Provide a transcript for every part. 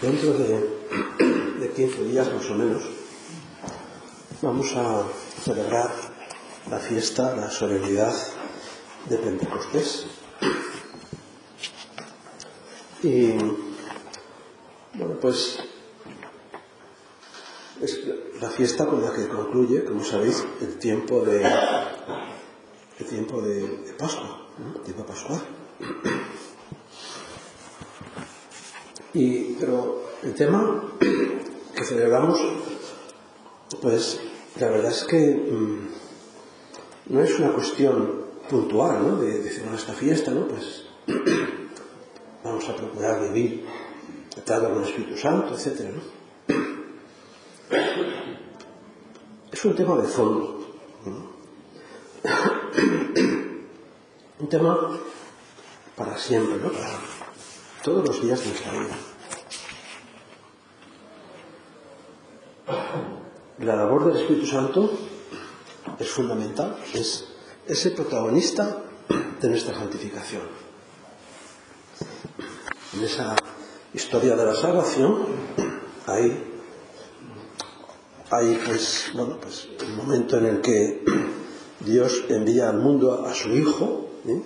Dentro de, de 15 días más o menos vamos a celebrar la fiesta, la solemnidad de Pentecostés. Y bueno, pues es la fiesta con la que concluye, como sabéis, el tiempo de el tiempo de, de Pascua, ¿no? el tiempo pascual. Y, pero el tema que celebramos, pues la verdad es que mmm, no es una cuestión puntual, ¿no? De, de decir, bueno, esta fiesta, ¿no? Pues vamos a procurar vivir atado con el Espíritu Santo, etc. ¿no? Es un tema de fondo. ¿no? un tema para siempre, ¿no? Para, todos los días de nuestra vida. La labor del Espíritu Santo es fundamental, es ese protagonista de nuestra santificación. En esa historia de la salvación hay, hay pues, bueno, pues el momento en el que Dios envía al mundo a, a su Hijo ¿eh?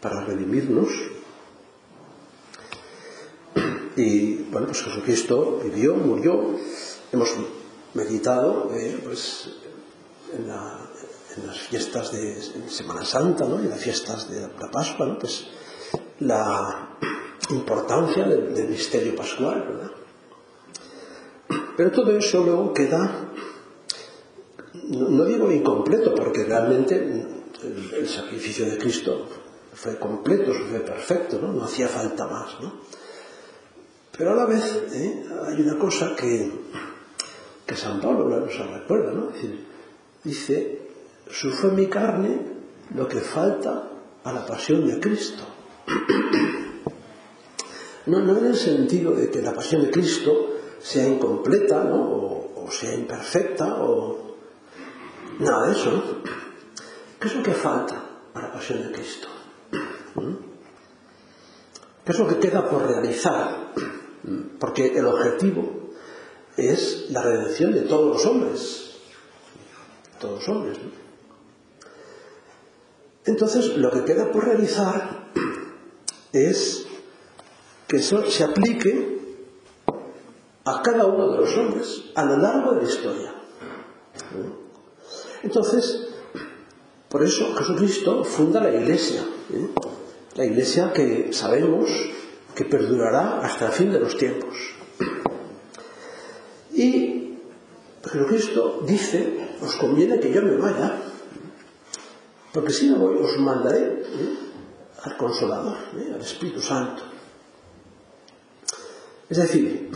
para redimirnos, Y bueno, pues Jesucristo vivió, murió, hemos meditado eh, pues, en, la, en, las fiestas de Semana Santa ¿no? y en las fiestas de la Pascua, ¿no? pues, la importancia del, del misterio pascual, ¿verdad? Pero todo eso luego queda, no, no digo incompleto, porque realmente el, el, sacrificio de Cristo fue completo, fue perfecto, ¿no? no hacía falta más. ¿no? Pero a la vez ¿eh? hay una cosa que, que San Pablo nos recuerda, ¿no? Decir, dice, sufre mi carne lo que falta a la pasión de Cristo. No, no en el sentido de que la pasión de Cristo sea incompleta, ¿no? o, o sea imperfecta, o nada de eso. ¿no? ¿Qué es lo que falta a la pasión de Cristo? ¿Mm? ¿Qué es lo que queda por realizar? porque el objetivo es la redención de todos los hombres, todos los hombres. ¿no? Entonces, lo que queda por realizar es que eso se aplique a cada uno de los hombres a lo largo de la historia. Entonces, por eso Jesucristo funda la iglesia. ¿eh? La iglesia que sabemos que perdurará hasta el fin de los tiempos. Y Jesucristo dice, os conviene que yo me vaya, porque si no voy os mandaré ¿eh? al Consolador, ¿eh? al Espíritu Santo. Es decir,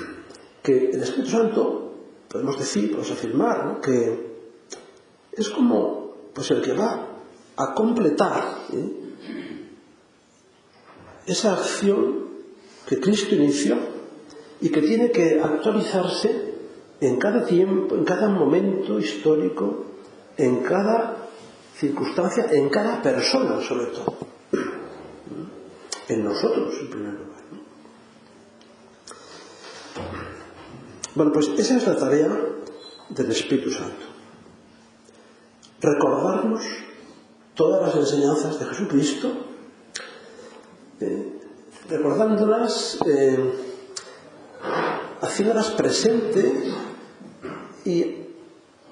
que el Espíritu Santo, podemos decir, podemos afirmar, ¿no? que es como pues, el que va a completar ¿eh? esa acción que Cristo inició y que tiene que actualizarse en cada tiempo, en cada momento histórico, en cada circunstancia, en cada persona sobre todo. En nosotros, en primer lugar. Bueno, pues esa es la tarea del Espíritu Santo. Recordarnos todas las enseñanzas de Jesucristo recordándolas, eh, haciéndolas presente y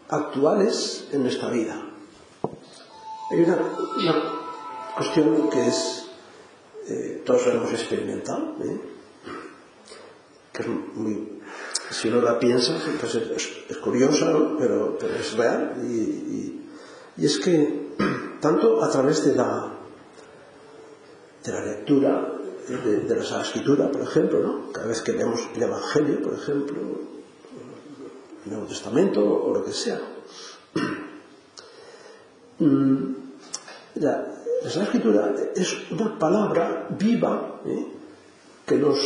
actuales en nuestra vida. Hay una, una cuestión que es, eh, todos lo hemos experimentado, ¿eh? que es muy, si uno la piensa, pues es, es curiosa, ¿no? pero, pero, es real. Y, y, y es que tanto a través de la, de la lectura, de, de la Sagrada Escritura, por ejemplo, ¿no? cada vez que leemos el Evangelio, por ejemplo, el Nuevo Testamento o lo que sea. Mm, la, la Sagrada Escritura es una palabra viva ¿eh? que nos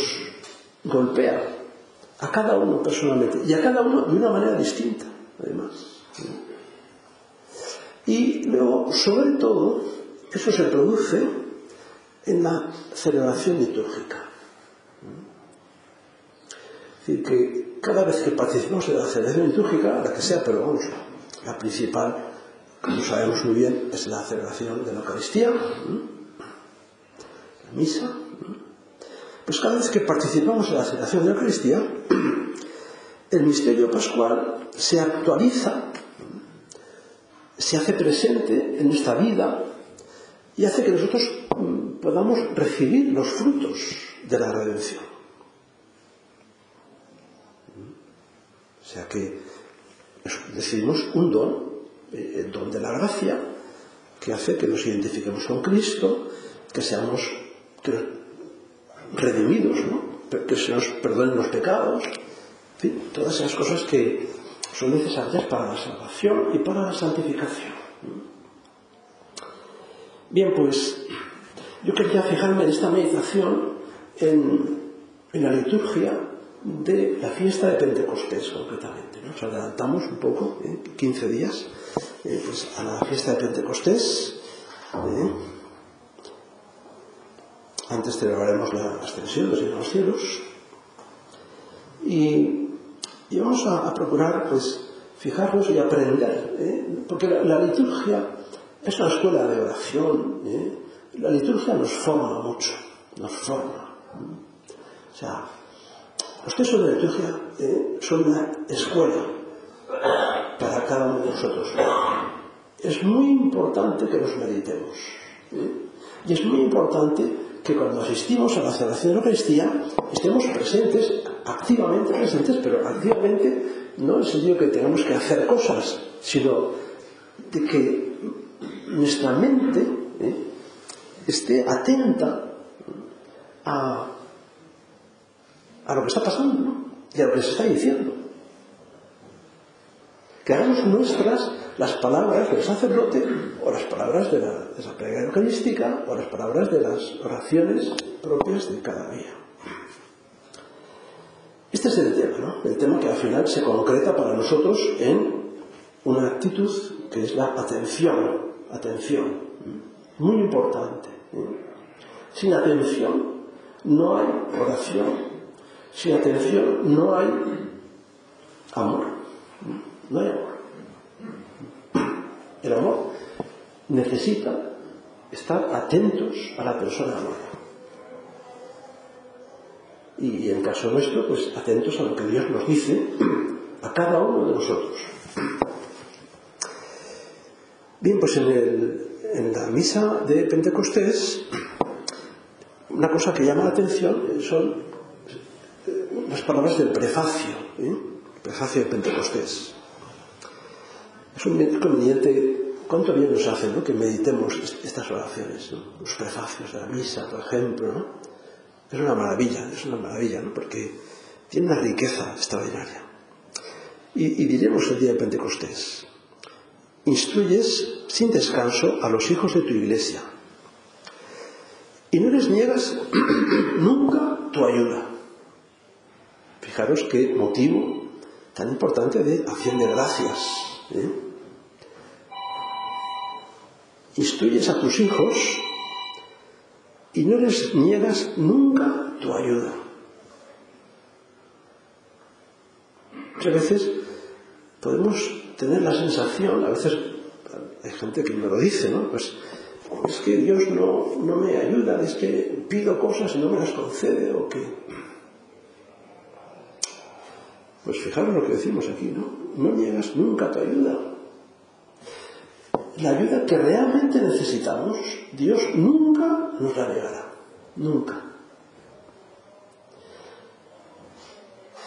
golpea a cada uno personalmente y a cada uno de una manera distinta, además. ¿eh? Y luego, sobre todo, eso se produce en la celebración litúrgica. Es decir, que cada vez que participamos en la celebración litúrgica, la que sea, pero vamos, la principal, como sabemos muy bien, es la celebración de la Eucaristía, la misa. Pues cada vez que participamos en la celebración de la Eucaristía, el misterio pascual se actualiza, se hace presente en nuestra vida y hace que nosotros podamos recibir los frutos de la redención. O sea que eso, decidimos un don, eh, el don de la gracia, que hace que nos identifiquemos con Cristo, que seamos redimidos, ¿no? que se nos perdonen los pecados, en fin, todas esas cosas que son necesarias para la salvación y para la santificación. Bien, pues Yo quería fijarme en esta meditación en, en la liturgia de la fiesta de Pentecostés concretamente. ¿no? Nos adelantamos un poco, ¿eh? 15 días, eh, pues a la fiesta de Pentecostés. ¿eh? Antes celebraremos la ascensión de los cielos. Y, y vamos a, a, procurar pues, fijarnos y aprender, ¿eh? porque la, la, liturgia es una escuela de oración. ¿eh? La liturgia nos forma mucho, nos forma. O sea, los textos de la liturgia eh, son una escuela para cada uno de nosotros. Es muy importante que los meditemos. ¿eh? Y es muy importante que cuando asistimos a la celebración de la Eucaristía estemos presentes, activamente presentes, pero activamente no en el sentido que tenemos que hacer cosas, sino de que nuestra mente ¿eh? esté atenta a, a lo que está pasando ¿no? y a lo que se está diciendo. Que hagamos nuestras las palabras del sacerdote o las palabras de la, de la plegaria eucarística o las palabras de las oraciones propias de cada día. Este es el tema, ¿no? El tema que al final se concreta para nosotros en una actitud que es la atención, atención, muy importante. Mm. Sin atención no hay oración. Sin atención no hay amor. Mm. No hay amor. El amor necesita estar atentos a la persona amada. Y en caso nuestro, pues atentos a lo que Dios nos dice a cada uno de nosotros. Bien, pues en el en la misa de Pentecostés, una cosa que llama la atención son eh, las palabras del prefacio, ¿eh? el prefacio de Pentecostés. Es un conveniente, ¿cuánto bien nos hace ¿no? que meditemos estas oraciones? ¿no? Los prefacios de la misa, por ejemplo. ¿no? Es una maravilla, es una maravilla, ¿no? porque tiene una riqueza extraordinaria. Y, y diremos el día de Pentecostés, instruyes sin descanso a los hijos de tu iglesia. Y no les niegas nunca tu ayuda. Fijaros qué motivo tan importante de acción de gracias. ¿eh? Instruyes a tus hijos y no les niegas nunca tu ayuda. Muchas veces podemos tener la sensación, a veces hay gente que me lo dice, ¿no? Pues es que Dios no, no me ayuda, es que pido cosas y no me las concede o qué. Pues fijaros lo que decimos aquí, ¿no? No niegas nunca tu ayuda. La ayuda que realmente necesitamos, Dios nunca nos la negará. Nunca.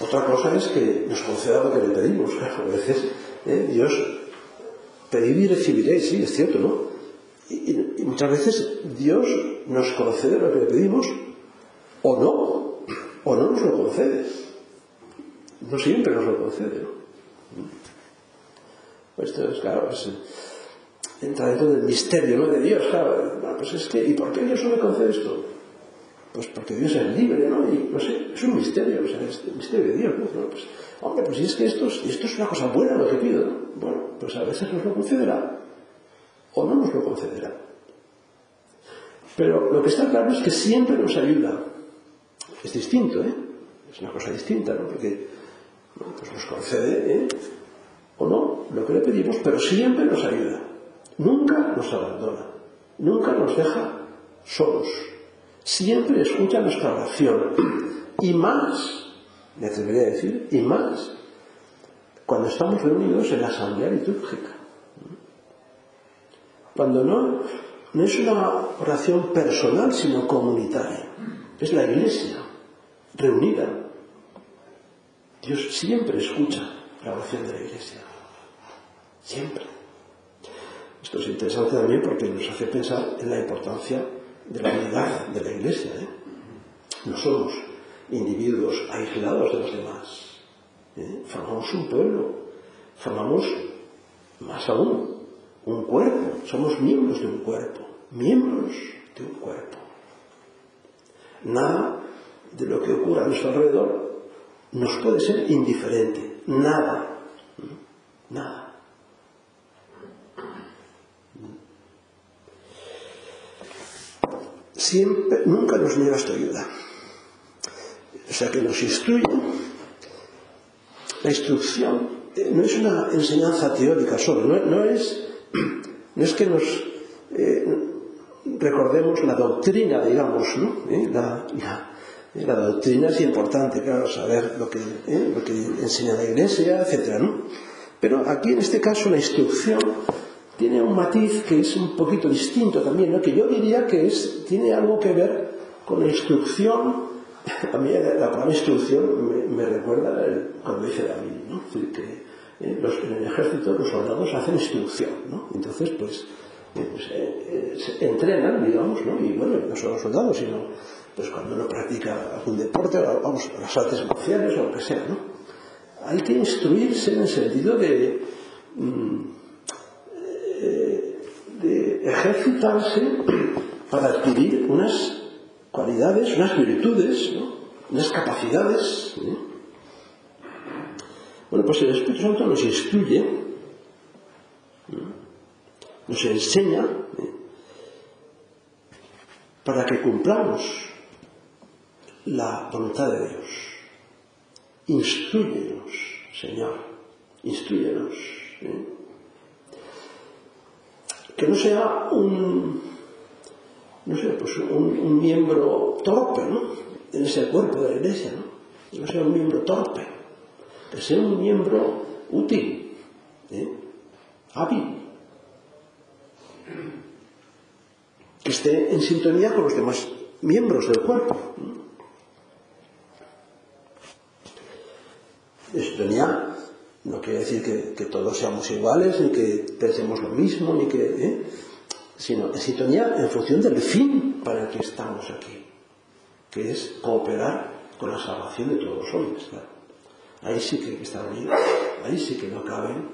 Otra cosa es que nos conceda lo que le pedimos. A veces ¿eh? Dios pedir y recibiréis, sí, es cierto, ¿no? Y, y, y muchas veces Dios nos concede lo que le pedimos o no, o no nos lo concede. No siempre nos lo concede, ¿no? Esto es, claro, es, eh, entra dentro del misterio, ¿no? De Dios, claro. Pues es que, ¿y por qué Dios no me concede esto? Pues porque Dios es libre, ¿no? Y no sé, es un misterio, o sea, es el misterio de Dios, ¿no? Pues, hombre, pues si es que esto es, esto es una cosa buena lo que pido. Bueno, pues a veces nos lo concederá o no nos lo concederá. Pero lo que está claro es que siempre nos ayuda. Es distinto, ¿eh? Es una cosa distinta, ¿no? Porque bueno, pues nos concede, ¿eh? O no, lo que le pedimos, pero siempre nos ayuda. Nunca nos abandona. Nunca nos deja solos. Siempre escucha nuestra oración. Y más me atrevería a decir, y más cuando estamos reunidos en la asamblea litúrgica. Cuando no, no es una oración personal, sino comunitaria. Es la iglesia reunida. Dios siempre escucha la oración de la iglesia. Siempre. Esto es interesante también porque nos hace pensar en la importancia de la unidad de la iglesia. ¿eh? No somos individuos aislados de los demás. ¿eh? Formamos un pueblo, formamos más aún un cuerpo, somos miembros de un cuerpo, miembros de un cuerpo. Nada de lo que ocurra a nuestro alrededor nos puede ser indiferente, nada, ¿eh? nada. Siempre, nunca nos niega tu ayuda o sea, que nos instruyen. La instrucción eh, no es una enseñanza teórica solo, no, no es, no es que nos eh, recordemos la doctrina, digamos, ¿no? ¿Eh? La, la, eh, la, doctrina es importante, claro, saber lo que, ¿eh? lo que enseña la Iglesia, etc. ¿no? Pero aquí en este caso la instrucción tiene un matiz que es un poquito distinto también, ¿no? que yo diría que es, tiene algo que ver con la instrucción a mí la palabra instrucción me, me recuerda el, cuando dice David, ¿no? Es decir, que eh, los, en el ejército los soldados hacen instrucción, ¿no? Entonces, pues, eh, pues eh, eh, se entrenan, digamos, ¿no? Y bueno, no solo los soldados, sino pues cuando uno practica algún deporte, o, vamos, las artes marciales o lo que sea, ¿no? Hay que instruirse en el sentido de, mm, eh, de ejercitarse para adquirir unas cualidades, unas virtudes, ¿no? unas capacidades. ¿eh? Bueno, pues el Espíritu Santo nos instruye, ¿no? nos enseña ¿eh? para que cumplamos la voluntad de Dios. Instruyenos, Señor, instruyenos. ¿eh? Que no sea un no sé, pues un, un miembro torpe, ¿no? En ese cuerpo de la iglesia, ¿no? No sea un miembro torpe, que sea un miembro útil, ¿eh? hábil, que esté en sintonía con los demás miembros del cuerpo. ¿no? En sintonía no quiere decir que, que todos seamos iguales, ni que pensemos lo mismo, ni que... ¿eh? sino en sintonía en función del fin para el que estamos aquí, que es cooperar con la salvación de todos los hombres. Claro. Ahí sí que hay que estar unidos, ahí sí que no caben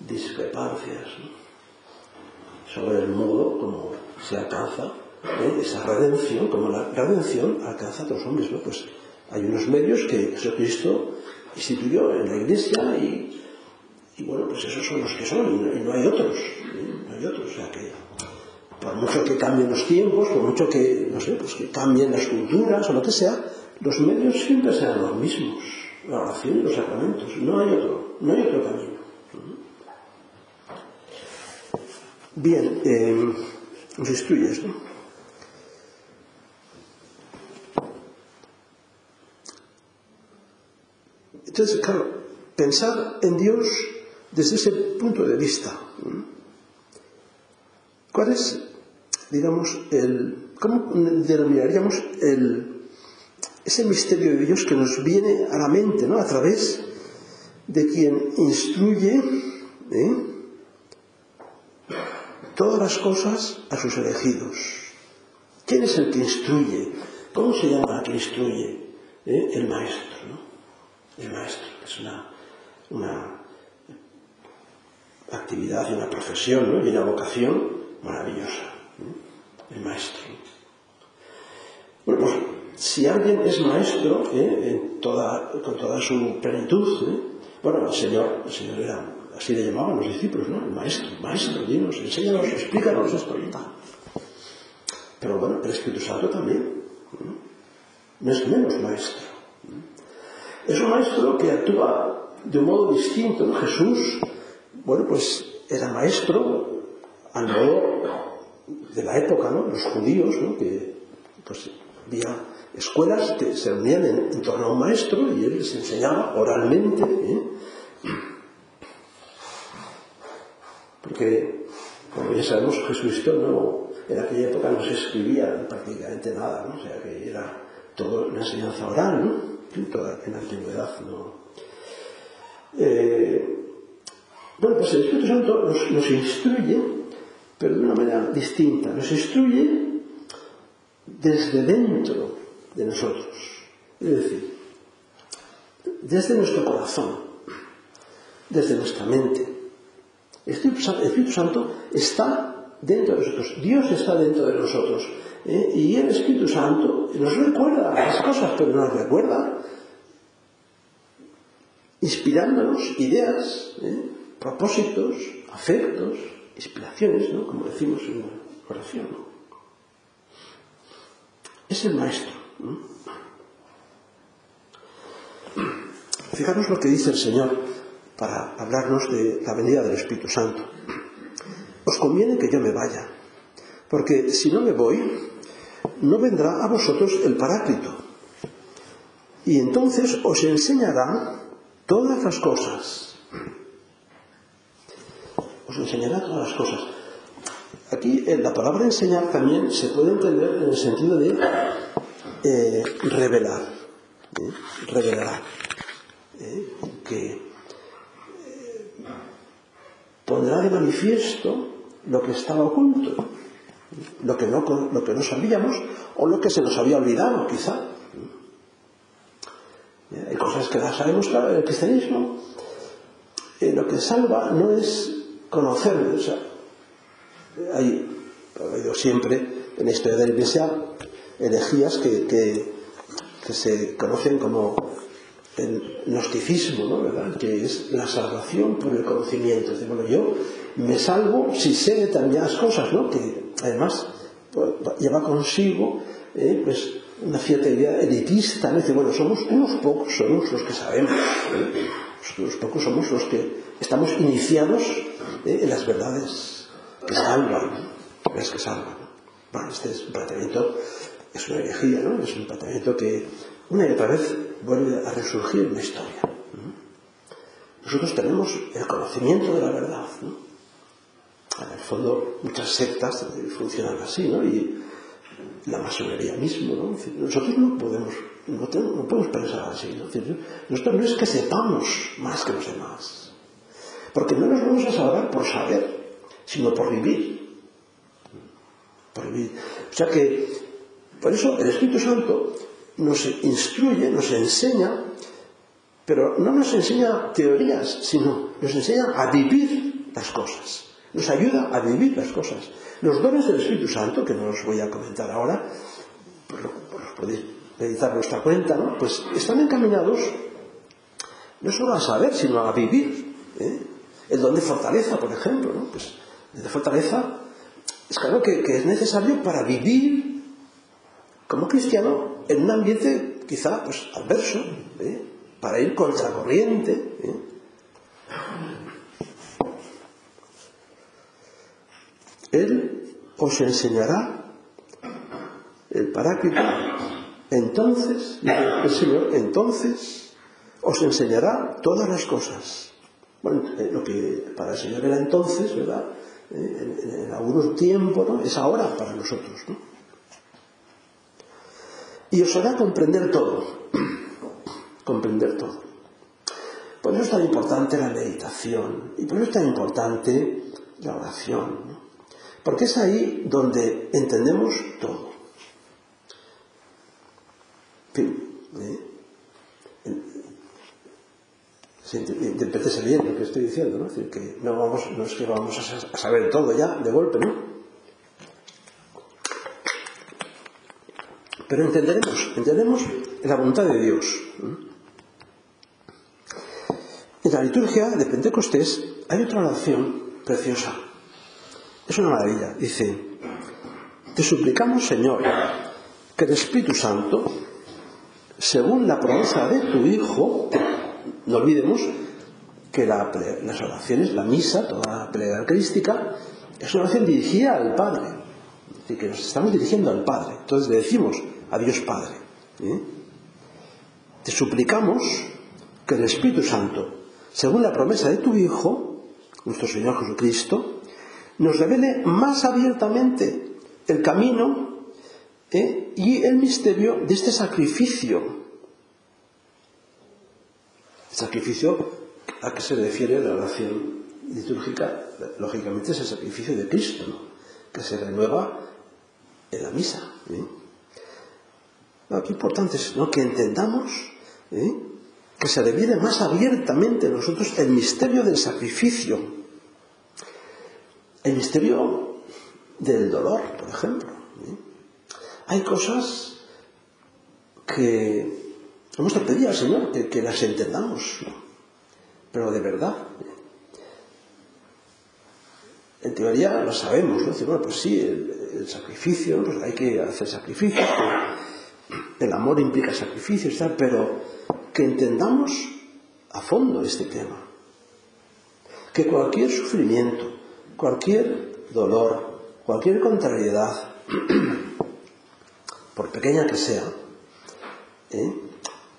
discrepancias ¿no? sobre el modo como se alcanza ¿eh? esa redención, como la redención alcanza a todos los hombres. ¿no? Pues hay unos medios que Jesucristo instituyó en la Iglesia y, y bueno, pues esos son los que son y no, y no hay otros, ¿eh? no hay otros, o sea que por mucho que cambien los tiempos, por mucho que, no sé, pues que cambien las culturas o lo que sea, los medios siempre serán los mismos, la oración y los sacramentos, no hay otro, no hay otro camino. Bien, eh, os instruyes, ¿no? Entonces, claro, pensar en Dios desde ese punto de vista. ¿Cuál es digamos, el, ¿cómo denominaríamos el, ese misterio de Dios que nos viene a la mente, ¿no? A través de quien instruye ¿eh? todas las cosas a sus elegidos. ¿Quién es el que instruye? ¿Cómo se llama el que instruye? ¿Eh? El maestro, ¿no? El maestro, que es una, una actividad y una profesión ¿no? y una vocación maravillosa el maestro. Bueno, pues, si alguien es maestro, ¿eh? en toda, con toda su plenitud, ¿eh? bueno, el Señor, el Señor era, así le llamaban los discípulos, ¿no? El maestro, maestro, dinos, enséñanos, explícanos esto y tal. Pero bueno, el Espíritu Santo también, ¿no? no es menos maestro. Es un maestro que actúa de un modo distinto. ¿no? Jesús, bueno, pues era maestro al modo de la época, ¿no? los judíos, ¿no? que pues, había escuelas que se reunían en, en, torno a un maestro y él les enseñaba oralmente. ¿eh? Porque, como ya sabemos, Jesucristo no, en aquella época no se escribía prácticamente nada, ¿no? o sea que era todo una enseñanza oral, ¿no? en, toda, en la antigüedad. ¿no? Eh, bueno, pues el Espíritu Santo nos, nos instruye pero de una manera distinta. Nos instruye desde dentro de nosotros, es decir, desde nuestro corazón, desde nuestra mente. El Espíritu Santo está dentro de nosotros, Dios está dentro de nosotros. ¿eh? Y el Espíritu Santo nos recuerda las cosas, pero nos recuerda inspirándonos ideas, ¿eh? propósitos, afectos, inspiraciones, ¿no? como decimos en la oración. ¿no? Es el maestro. ¿no? Fijaros lo que dice el Señor para hablarnos de la venida del Espíritu Santo. Os conviene que yo me vaya, porque si no me voy, no vendrá a vosotros el Paráclito. Y entonces os enseñará todas las cosas os enseñará todas as cosas. Aquí eh, la palabra enseñar también se puede entender en el sentido de eh, revelar. ¿eh? Revelará. ¿eh? que eh, pondrá de manifiesto lo que estaba oculto, lo que, no, lo que no sabíamos o lo que se nos había olvidado, quizá. ¿Eh? Hay cosas que las sabemos claro en el cristianismo. lo que salva no es conocer, o sea, hay, ha habido siempre en la historia de la Iglesia herejías que, que, que se conocen como el gnosticismo, ¿no? ¿verdad? que es la salvación por el conocimiento. Es decir, bueno, yo me salvo si sé determinadas cosas, ¿no? que además pues, lleva consigo eh, pues, una cierta idea elitista. ¿no? Es decir, bueno, somos unos pocos, somos los que sabemos. ¿eh? Los pocos somos los que estamos iniciados Eh, eh, las verdades que salvan, las que salvan. Bueno, este es un planteamiento, es una herejía, ¿no? Es un planteamiento que una y otra vez vuelve a resurgir en la historia. Nosotros tenemos el conocimiento de la verdad, ¿no? En el fondo, muchas sectas funcionan así, ¿no? Y la masonería mismo, ¿no? Nosotros no podemos, no, tenemos, no podemos pensar así, ¿no? Nosotros no es que sepamos más que los demás, Porque non nos vamos a salvar por saber, sino por vivir. Por vivir. O sea que, por eso, el Espíritu Santo nos instruye, nos enseña, pero no nos enseña teorías, sino nos enseña a vivir las cosas. Nos ayuda a vivir las cosas. Los dones del Espíritu Santo, que no os voy a comentar ahora, los podéis meditar vuestra cuenta, ¿no? pues están encaminados no solo a saber, sino a vivir. ¿eh? el don de fortaleza, por ejemplo, ¿no? Pues el de fortaleza es claro que, que es necesario para vivir como cristiano en un ambiente quizá pues adverso, ¿eh? para ir contracorriente. ¿eh? Él os enseñará el paráclito. Entonces, el Señor, entonces os enseñará todas las cosas Bueno, eh, lo que para el Señor era entonces, ¿verdad? Eh, en, en, algunos tiempos, ¿no? Es ahora para nosotros, ¿no? Y os hará comprender todo, comprender todo. Por eso es tan importante la meditación y por eso es tan importante la oración, ¿no? porque es ahí donde entendemos todo. En fin, ¿eh? se interprétese bien lo que estoy diciendo, ¿no? Es decir, que no, vamos, no es que vamos a saber todo ya de golpe, ¿no? Pero entenderemos, entendemos la voluntad de Dios. En la liturgia de Pentecostés hay otra oración preciosa. Es una maravilla. Dice, te suplicamos, Señor, que el Espíritu Santo, según la promesa de tu Hijo, no olvidemos que las oraciones, la misa, toda la plegaria crística, es una oración dirigida al Padre. Es decir, que nos estamos dirigiendo al Padre. Entonces le decimos a Dios Padre. ¿eh? Te suplicamos que el Espíritu Santo, según la promesa de tu Hijo, nuestro Señor Jesucristo, nos revele más abiertamente el camino ¿eh? y el misterio de este sacrificio Sacrificio a que se refiere la oración litúrgica, lógicamente es el sacrificio de Cristo, ¿no? que se renueva en la misa. ¿eh? Lo que importante es ¿no? que entendamos ¿eh? que se reviere más abiertamente a nosotros el misterio del sacrificio, el misterio del dolor, por ejemplo. ¿eh? Hay cosas que Vamos a pedir al Señor que, que las entendamos, pero de verdad. En teoría lo sabemos, ¿no? Decir, bueno, pues sí, el, el sacrificio, pues hay que hacer sacrificio, el amor implica sacrificio, ¿sabes? pero que entendamos a fondo este tema. Que cualquier sufrimiento, cualquier dolor, cualquier contrariedad, por pequeña que sea, ¿eh?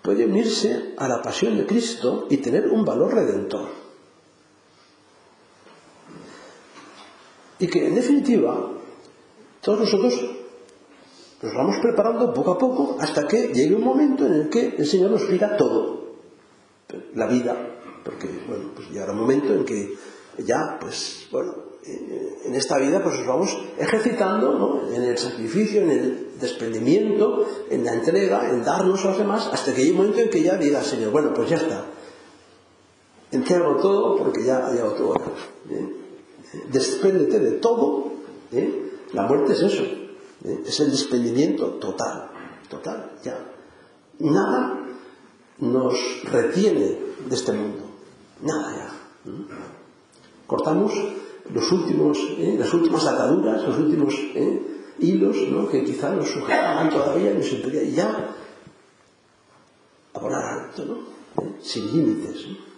puede unirse a la pasión de Cristo y tener un valor redentor. Y que en definitiva, todos nosotros nos vamos preparando poco a poco hasta que llegue un momento en el que el Señor nos diga todo. La vida, porque bueno, pues llegará un momento en que ya, pues bueno, en esta vida pues nos vamos ejercitando ¿no? en el sacrificio, en el desprendimiento, en la entrega, en darnos a los demás, hasta que llegue un momento en que ya diga, Señor, bueno, pues ya está, entrego todo porque ya ha llegado tu hora. ¿eh? Despréndete de todo. ¿eh? La muerte es eso, ¿eh? es el desprendimiento total, total, ya. Nada nos retiene de este mundo, nada ya. Cortamos los últimos, ¿eh? las últimas ataduras, los últimos ¿eh? hilos ¿no? que quizá nos sujetaban todavía y nos impedían ya a volar alto, ¿no? ¿Eh? sin límites. ¿no?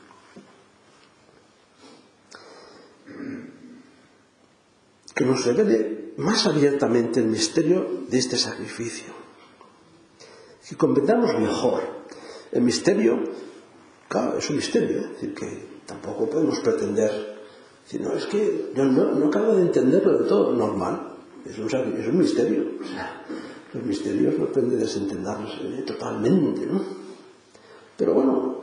Que nos revele más abiertamente el misterio de este sacrificio. Que comprendamos mejor el misterio, claro, es un misterio, es decir, que tampoco podemos pretender Si no, es que yo no, no acabo de entenderlo de todo. Normal, es un, es un misterio. O sea, los misterios no pueden desentenderlos eh, totalmente, ¿no? Pero bueno,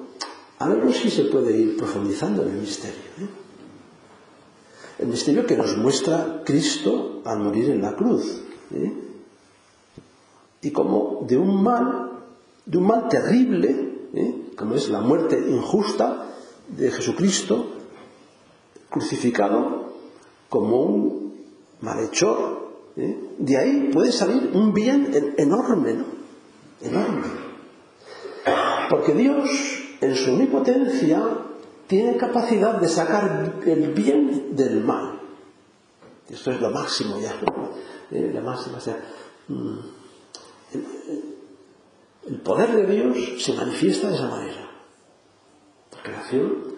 algo sí se puede ir profundizando en el misterio. ¿eh? El misterio que nos muestra Cristo al morir en la cruz. ¿eh? Y como de un mal, de un mal terrible, ¿eh? como es la muerte injusta de Jesucristo, crucificado como un malhechor. ¿eh? De ahí puede salir un bien enorme, ¿no? Enorme. Porque Dios, en su omnipotencia, tiene capacidad de sacar el bien del mal. Esto es lo máximo ya, eh, la máxima. O sea, mm, el, el poder de Dios se manifiesta de esa manera. La creación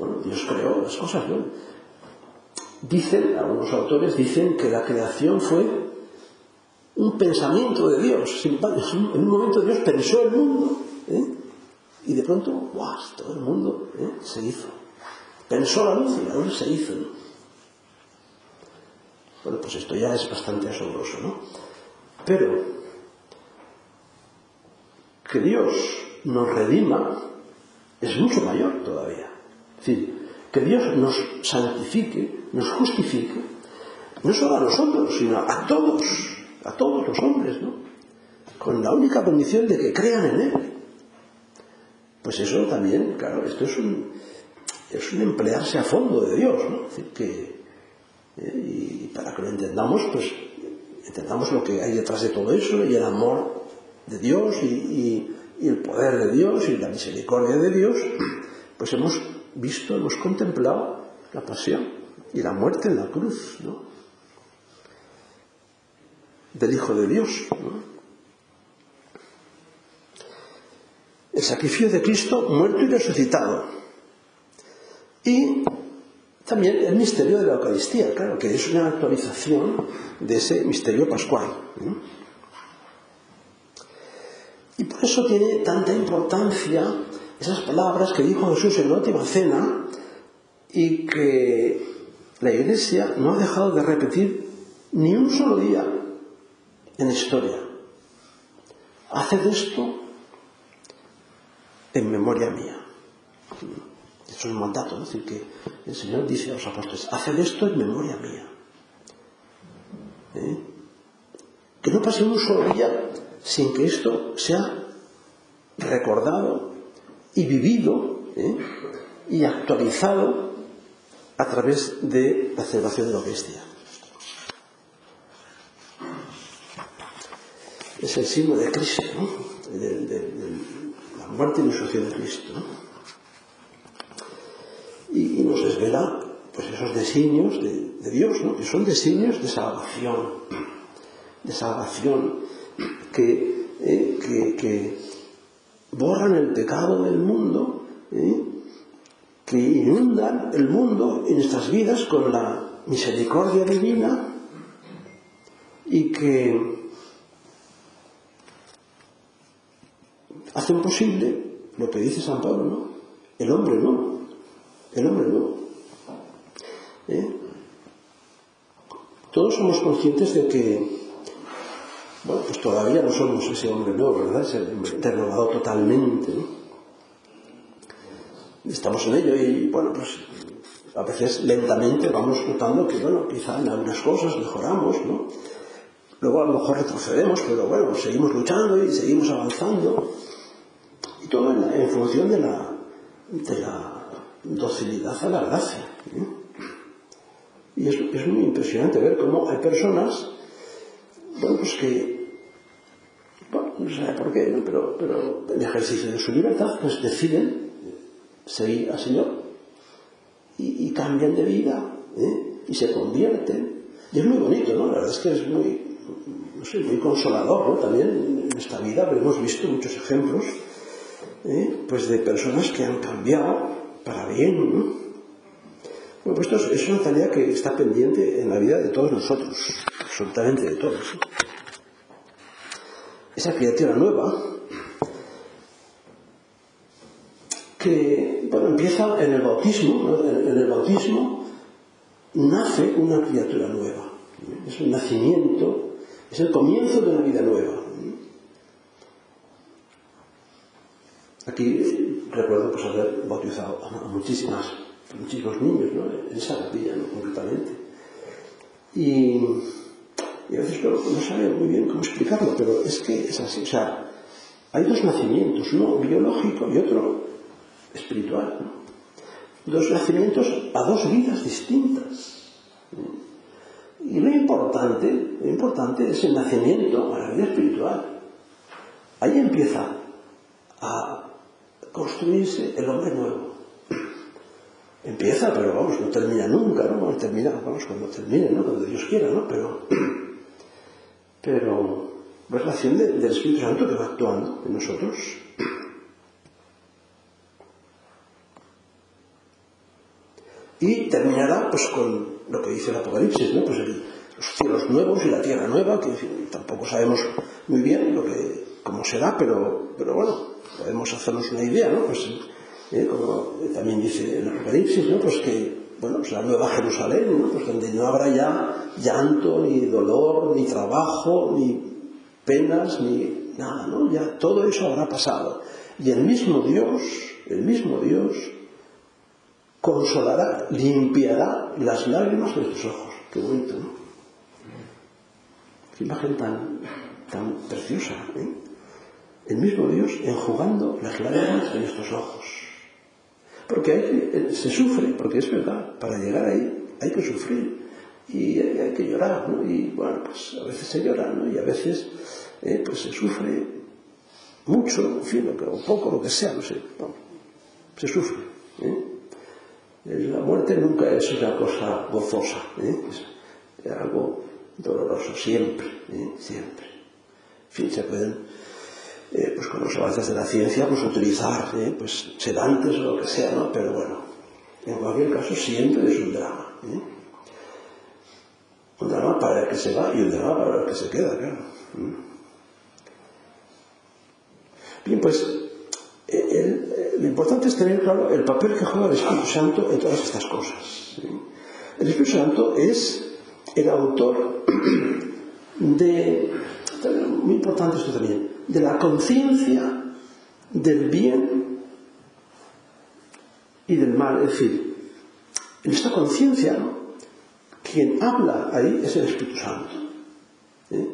Bueno, Dios creó las cosas, ¿no? Dicen, algunos autores dicen que la creación fue un pensamiento de Dios. Sin, en un momento Dios pensó el mundo ¿eh? y de pronto, ¡guau! Todo el mundo ¿eh? se hizo. Pensó la luz y la luz se hizo. ¿no? Bueno, pues esto ya es bastante asombroso, ¿no? Pero que Dios nos redima es mucho mayor todavía. Es decir, que Dios nos santifique, nos justifique, no solo a nosotros, sino a todos, a todos los hombres, ¿no? Con la única condición de que crean en Él. Pues eso también, claro, esto es un, es un emplearse a fondo de Dios, ¿no? Es decir, que, eh, y para que lo entendamos, pues entendamos lo que hay detrás de todo eso y el amor de Dios y, y, y el poder de Dios y la misericordia de Dios, pues hemos visto, hemos contemplado la pasión y la muerte en la cruz, ¿no? Del Hijo de Dios, ¿no? El sacrificio de Cristo muerto y resucitado. Y también el misterio de la Eucaristía, claro, que es una actualización de ese misterio pascual. ¿no? Y por eso tiene tanta importancia esas palabras que dijo Jesús en la última cena y que la Iglesia no ha dejado de repetir ni un solo día en la historia. Haced esto en memoria mía. Eso es un mandato, es decir, que el Señor dice a los apóstoles, haced esto en memoria mía. ¿Eh? Que no pase un solo día sin que esto sea recordado y vivido ¿eh? y actualizado a través de la celebración de la Eucaristía. Es el signo de Cristo, ¿no? de, de, de la muerte y resurrección de Cristo. ¿no? Y, y, nos desvela pues, esos designios de, de Dios, ¿no? que son designios de salvación, de salvación que, eh, que, que borran el pecado del mundo, ¿eh? que inundan el mundo en nuestras vidas con la misericordia divina y que hacen posible lo que dice San Pablo, ¿no? El hombre no, el hombre no. ¿Eh? Todos somos conscientes de que Bueno, pues todavía no somos ese hombre nuevo, ¿verdad? Ese hombre renovado totalmente. ¿no? Estamos en ello y, bueno, pues a veces lentamente vamos notando que, bueno, quizá en algunas cosas mejoramos, ¿no? Luego a lo mejor retrocedemos, pero bueno, seguimos luchando y seguimos avanzando. Y todo en, en función de la, de la docilidad a la gracia. ¿eh? Y es, es muy impresionante ver cómo hay personas bueno, pues que, bueno, no sé por qué, pero, pero en ejercicio de su libertad, pues deciden seguir al Señor y, y cambian de vida ¿eh? y se convierten. Y es muy bonito, ¿no? La verdad es que es muy, no sé, muy consolador, ¿no? También en esta vida pero hemos visto muchos ejemplos, ¿eh? pues de personas que han cambiado para bien, ¿no? Bueno, pues esto es, es, una tarea que está pendiente en la vida de todos nosotros, absolutamente de todos. Esa criatura nueva que bueno, empieza en el bautismo, ¿no? en, en el bautismo nace una criatura nueva. ¿no? Es un nacimiento, es el comienzo de una vida nueva. ¿no? Aquí recuerdo pues, haber bautizado a muchísimas muchísimos niños, ¿no? En esa vida, ¿no? Concretamente. Y, y a veces no, no sabe muy bien cómo explicarlo, pero es que es así. O sea, hay dos nacimientos, uno biológico y otro espiritual, ¿no? Dos nacimientos a dos vidas distintas. Y lo importante, lo importante es el nacimiento a la vida espiritual. Ahí empieza a construirse el hombre nuevo empieza, pero vamos, no termina nunca, ¿no? Vamos, termina, vamos cuando termine, ¿no? Cuando Dios quiera, ¿no? Pero, pero es la acción de, del Espíritu Santo que va actuando en nosotros. Y terminará pues con lo que dice el Apocalipsis, ¿no? Pues el, los cielos nuevos y la tierra nueva, que tampoco sabemos muy bien lo que, cómo será, pero, pero bueno, podemos hacernos una idea, ¿no? Pues ¿eh? O, también dice el Apocalipsis, ¿no? Pues pois que bueno, pues la nueva Jerusalén, ¿no? pues pois donde no habrá ya llanto, ni dolor, ni trabajo, ni penas, ni nada, ¿no? Ya todo eso habrá pasado. Y el mismo Dios, el mismo Dios, consolará, limpiará las lágrimas de tus ojos. Qué bonito, ¿no? Qué imagen tan, tan preciosa, ¿eh? El mismo Dios enjugando las lágrimas de nuestros ojos. Porque hay que, eh, se sufre, porque es verdad, para llegar ahí hay que sufrir y hay que llorar, ¿no? Y bueno, pues a veces se llora, ¿no? Y a veces eh, pues se sufre mucho, en fin, o, que, o poco, lo que sea, no sé, no, se sufre. ¿eh? eh la muerte nunca es una cosa gozosa, ¿eh? es algo doloroso, siempre, ¿eh? siempre. En fin, se pueden eh, pues con los avances de la ciencia, pues utilizar eh, pues sedantes o lo que sea, ¿no? Pero bueno, en cualquier caso siempre es un drama. ¿eh? Un drama para el que se va y un drama para el que se queda, claro. ¿eh? Bien, pues eh, el, el, lo importante es tener claro el papel que juega el Espíritu Santo en todas estas cosas. ¿sí? El Espíritu Santo es el autor de... Muy importante esto también de la conciencia del bien y del mal. Es decir, en esta conciencia, ¿no? quien habla ahí es el Espíritu Santo. ¿eh?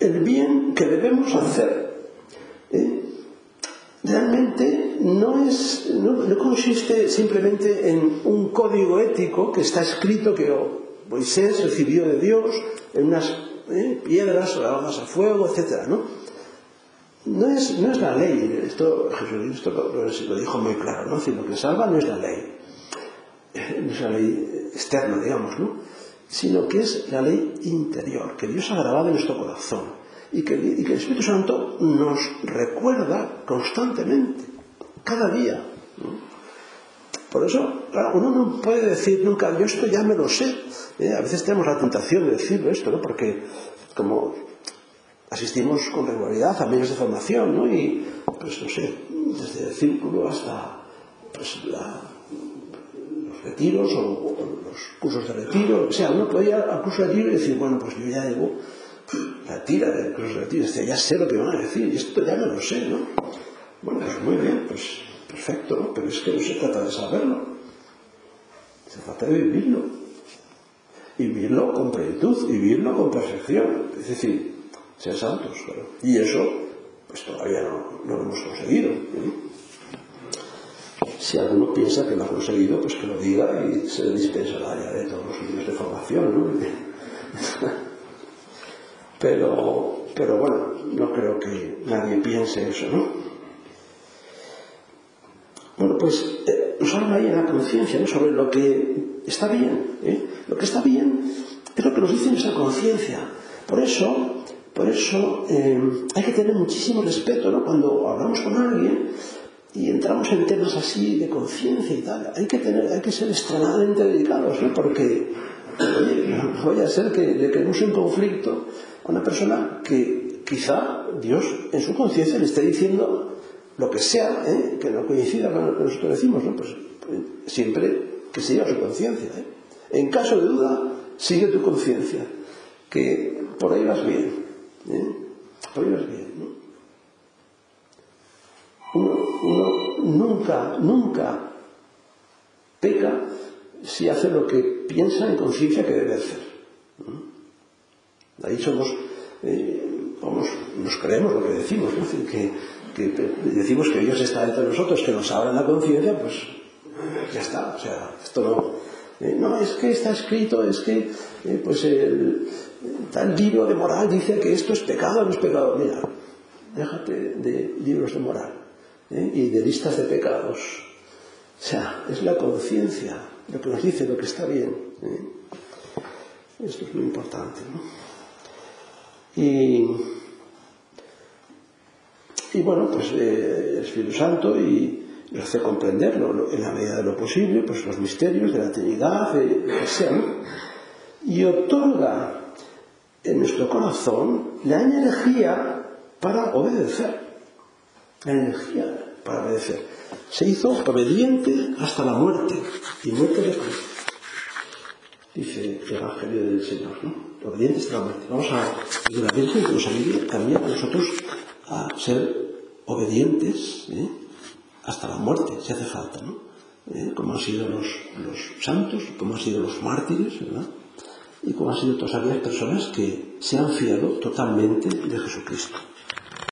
El bien que debemos hacer ¿eh? realmente no, es, no, no, consiste simplemente en un código ético que está escrito que oh, Moisés recibió de Dios en unas ¿eh? piedras, las a fuego, etc. ¿no? No es, no es la ley, esto Jesucristo lo, lo dijo muy claro, ¿no? Sino lo que salva no es la ley, eh, no es la ley externa, digamos, ¿no? Sino que es la ley interior, que Dios ha grabado en nuestro corazón y que, y que el Espíritu Santo nos recuerda constantemente, cada día. ¿no? Por eso, claro, uno no puede decir nunca, yo esto ya me lo sé. ¿eh? A veces tenemos la tentación de decirlo esto, ¿no? Porque como asistimos con regularidad a medios de formación, ¿no? Y, pues no sé, desde el círculo hasta pues, la, los retiros o, o, los cursos de retiro, o sea, uno podía ir al curso de retiro y decir, bueno, pues yo ya debo la tira del curso de retiro, o ya sé lo que van a decir, y esto ya me lo sé, ¿no? Bueno, pues muy bien, pues perfecto, ¿no? Pero es que no se trata de saberlo, se trata de vivirlo. Y vivirlo con plenitud, y vivirlo con perfección. Es decir, ser santos. ¿eh? Y eso, pues todavía no, no lo hemos conseguido. ¿verdad? Si alguno piensa que lo ha conseguido, pues que lo diga y se dispensará ya de todos los medios de formación. ¿no? pero, pero bueno, no creo que nadie piense eso, ¿no? Bueno, pues eh, nos habla ahí en la conciencia ¿no? sobre lo que está bien. ¿eh? Lo que está bien es lo que nos dice esa conciencia. Por eso, Por eso eh, hay que tener muchísimo respeto ¿no? cuando hablamos con alguien y entramos en temas así de conciencia y tal. Hay que, tener, hay que ser extremadamente dedicados, ¿no? porque oye, no vaya a ser que le creemos un conflicto a una persona que quizá Dios en su conciencia le esté diciendo lo que sea, ¿eh? que no coincida con lo que nosotros decimos, ¿no? pues, pues siempre que siga su conciencia. ¿eh? En caso de duda, sigue tu conciencia, que por ahí vas bien. ¿eh? Oídos bien, ¿no? Uno, uno nunca, nunca peca si hace lo que piensa en conciencia que debe hacer. ¿no? Ahí somos, eh, vamos, nos creemos lo que decimos, ¿no? que, que decimos que Dios está entre nosotros, que nos abra la conciencia, pues ya está, o sea, esto no, Eh, no, es que está escrito, es que eh, pues el tal libro de moral dice que esto es pecado, no es pecado. Mira, déjate de libros de moral ¿eh? y de listas de pecados. O sea, es la conciencia lo que nos dice lo que está bien. ¿eh? Esto es muy importante. ¿no? Y, y bueno, pues eh, Espíritu Santo y y hace comprenderlo en la medida de lo posible pues, los misterios de la Trinidad, de, lo que sea, ¿no? y otorga en nuestro corazón la energía para obedecer. La energía para obedecer. Se hizo obediente hasta la muerte y muerte de cruz. Dice el Evangelio del Señor, ¿no? Obediente hasta la muerte. Vamos a, de la Virgen que nos ayude también a nosotros a ser obedientes, ¿eh? hasta la muerte, si hace falta, ¿no? Eh, como han sido los, los santos, como han sido los mártires, ¿verdad? Y como han sido todas aquellas personas que se han fiado totalmente de Jesucristo.